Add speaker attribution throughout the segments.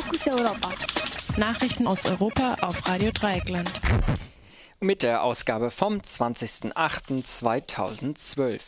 Speaker 1: Fokus Europa.
Speaker 2: Nachrichten aus Europa auf Radio Dreieckland.
Speaker 3: Mit der Ausgabe vom 20.08.2012.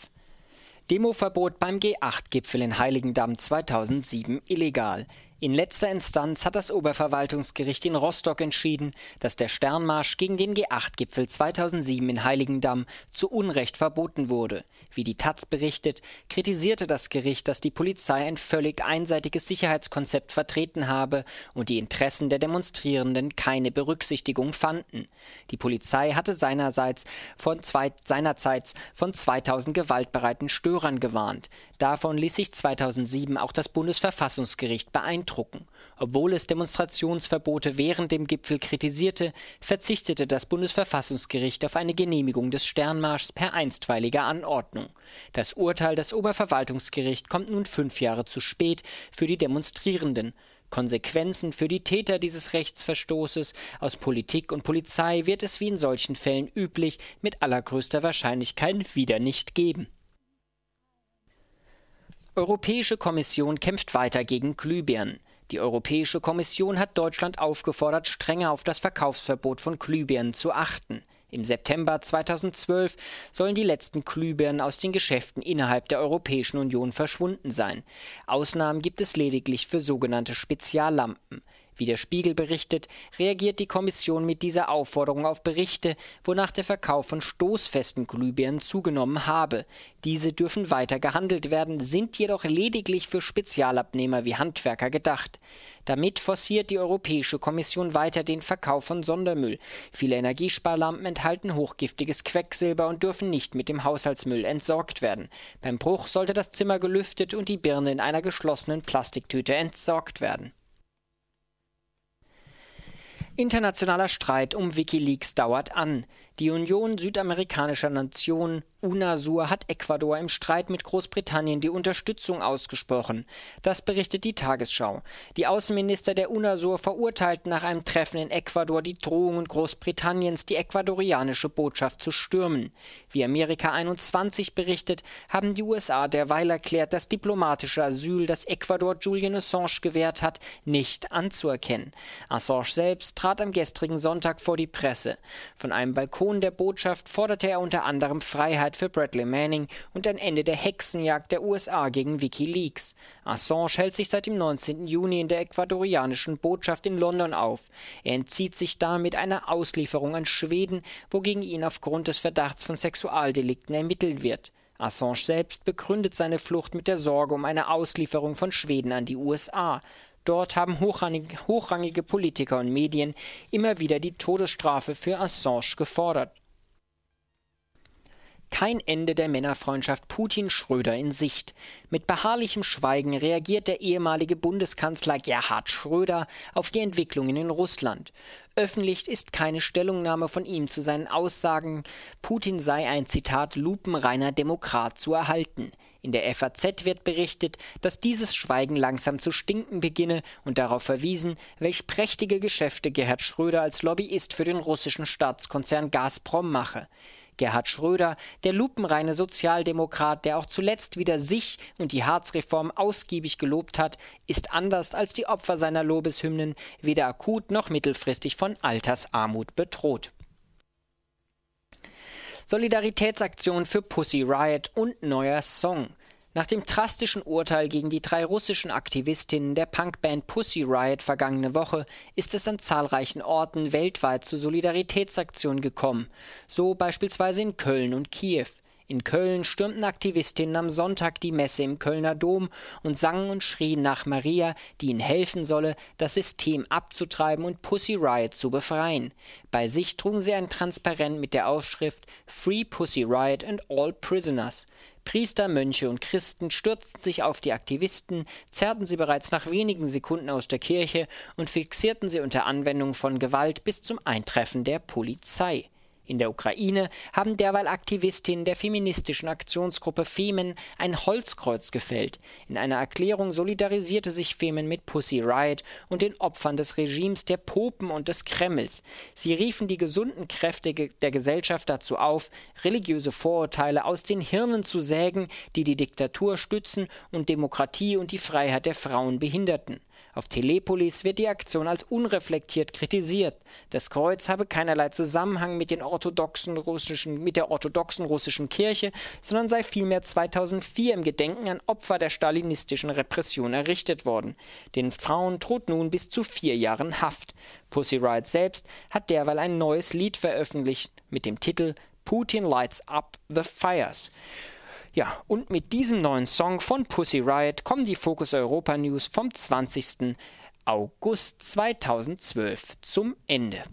Speaker 3: Demoverbot beim G8-Gipfel in Heiligendamm 2007 illegal. In letzter Instanz hat das Oberverwaltungsgericht in Rostock entschieden, dass der Sternmarsch gegen den G8-Gipfel 2007 in Heiligendamm zu Unrecht verboten wurde. Wie die Taz berichtet, kritisierte das Gericht, dass die Polizei ein völlig einseitiges Sicherheitskonzept vertreten habe und die Interessen der Demonstrierenden keine Berücksichtigung fanden. Die Polizei hatte seinerseits von zwei, seinerzeit von 2000 gewaltbereiten Störern gewarnt. Davon ließ sich 2007 auch das Bundesverfassungsgericht beeindrucken beeindrucken. Obwohl es Demonstrationsverbote während dem Gipfel kritisierte, verzichtete das Bundesverfassungsgericht auf eine Genehmigung des Sternmarschs per einstweiliger Anordnung. Das Urteil des Oberverwaltungsgerichts kommt nun fünf Jahre zu spät für die Demonstrierenden. Konsequenzen für die Täter dieses Rechtsverstoßes aus Politik und Polizei wird es wie in solchen Fällen üblich mit allergrößter Wahrscheinlichkeit wieder nicht geben. Europäische Kommission kämpft weiter gegen Glühbirnen. Die Europäische Kommission hat Deutschland aufgefordert, strenger auf das Verkaufsverbot von Glühbirnen zu achten. Im September 2012 sollen die letzten Glühbirnen aus den Geschäften innerhalb der Europäischen Union verschwunden sein. Ausnahmen gibt es lediglich für sogenannte Speziallampen. Wie der Spiegel berichtet, reagiert die Kommission mit dieser Aufforderung auf Berichte, wonach der Verkauf von stoßfesten Glühbirnen zugenommen habe. Diese dürfen weiter gehandelt werden, sind jedoch lediglich für Spezialabnehmer wie Handwerker gedacht. Damit forciert die Europäische Kommission weiter den Verkauf von Sondermüll. Viele Energiesparlampen enthalten hochgiftiges Quecksilber und dürfen nicht mit dem Haushaltsmüll entsorgt werden. Beim Bruch sollte das Zimmer gelüftet und die Birne in einer geschlossenen Plastiktüte entsorgt werden. Internationaler Streit um Wikileaks dauert an. Die Union südamerikanischer Nationen UNASUR hat Ecuador im Streit mit Großbritannien die Unterstützung ausgesprochen. Das berichtet die Tagesschau. Die Außenminister der UNASUR verurteilten nach einem Treffen in Ecuador die Drohungen Großbritanniens, die ecuadorianische Botschaft zu stürmen. Wie Amerika 21 berichtet, haben die USA derweil erklärt, das diplomatische Asyl, das Ecuador Julian Assange gewährt hat, nicht anzuerkennen. Assange selbst trat am gestrigen Sonntag vor die Presse. Von einem Balkon der Botschaft forderte er unter anderem Freiheit für Bradley Manning und ein Ende der Hexenjagd der USA gegen Wikileaks. Assange hält sich seit dem 19. Juni in der ecuadorianischen Botschaft in London auf. Er entzieht sich damit einer Auslieferung an Schweden, wogegen ihn aufgrund des Verdachts von Sexualdelikten ermittelt wird. Assange selbst begründet seine Flucht mit der Sorge um eine Auslieferung von Schweden an die USA. Dort haben hochrangige, hochrangige Politiker und Medien immer wieder die Todesstrafe für Assange gefordert. Kein Ende der Männerfreundschaft Putin-Schröder in Sicht. Mit beharrlichem Schweigen reagiert der ehemalige Bundeskanzler Gerhard Schröder auf die Entwicklungen in Russland. Öffentlich ist keine Stellungnahme von ihm zu seinen Aussagen, Putin sei ein Zitat lupenreiner Demokrat zu erhalten. In der FAZ wird berichtet, dass dieses Schweigen langsam zu stinken beginne und darauf verwiesen, welch prächtige Geschäfte Gerhard Schröder als Lobbyist für den russischen Staatskonzern Gazprom mache. Gerhard Schröder, der lupenreine Sozialdemokrat, der auch zuletzt wieder sich und die Harzreform ausgiebig gelobt hat, ist anders als die Opfer seiner Lobeshymnen weder akut noch mittelfristig von Altersarmut bedroht. Solidaritätsaktion für Pussy Riot und neuer Song. Nach dem drastischen Urteil gegen die drei russischen Aktivistinnen der Punkband Pussy Riot vergangene Woche ist es an zahlreichen Orten weltweit zu Solidaritätsaktionen gekommen, so beispielsweise in Köln und Kiew. In Köln stürmten Aktivistinnen am Sonntag die Messe im Kölner Dom und sangen und schrien nach Maria, die ihnen helfen solle, das System abzutreiben und Pussy Riot zu befreien. Bei sich trugen sie ein Transparent mit der Aufschrift Free Pussy Riot and All Prisoners. Priester, Mönche und Christen stürzten sich auf die Aktivisten, zerrten sie bereits nach wenigen Sekunden aus der Kirche und fixierten sie unter Anwendung von Gewalt bis zum Eintreffen der Polizei. In der Ukraine haben derweil Aktivistinnen der feministischen Aktionsgruppe Femen ein Holzkreuz gefällt. In einer Erklärung solidarisierte sich Femen mit Pussy Riot und den Opfern des Regimes der Popen und des Kremls. Sie riefen die gesunden Kräfte der Gesellschaft dazu auf, religiöse Vorurteile aus den Hirnen zu sägen, die die Diktatur stützen und Demokratie und die Freiheit der Frauen behinderten. Auf Telepolis wird die Aktion als unreflektiert kritisiert. Das Kreuz habe keinerlei Zusammenhang mit, den orthodoxen russischen, mit der orthodoxen russischen Kirche, sondern sei vielmehr 2004 im Gedenken an Opfer der stalinistischen Repression errichtet worden. Den Frauen droht nun bis zu vier Jahren Haft. Pussy Riot selbst hat derweil ein neues Lied veröffentlicht mit dem Titel Putin Lights Up the Fires. Ja, und mit diesem neuen Song von Pussy Riot kommen die Focus Europa News vom 20. August 2012 zum Ende.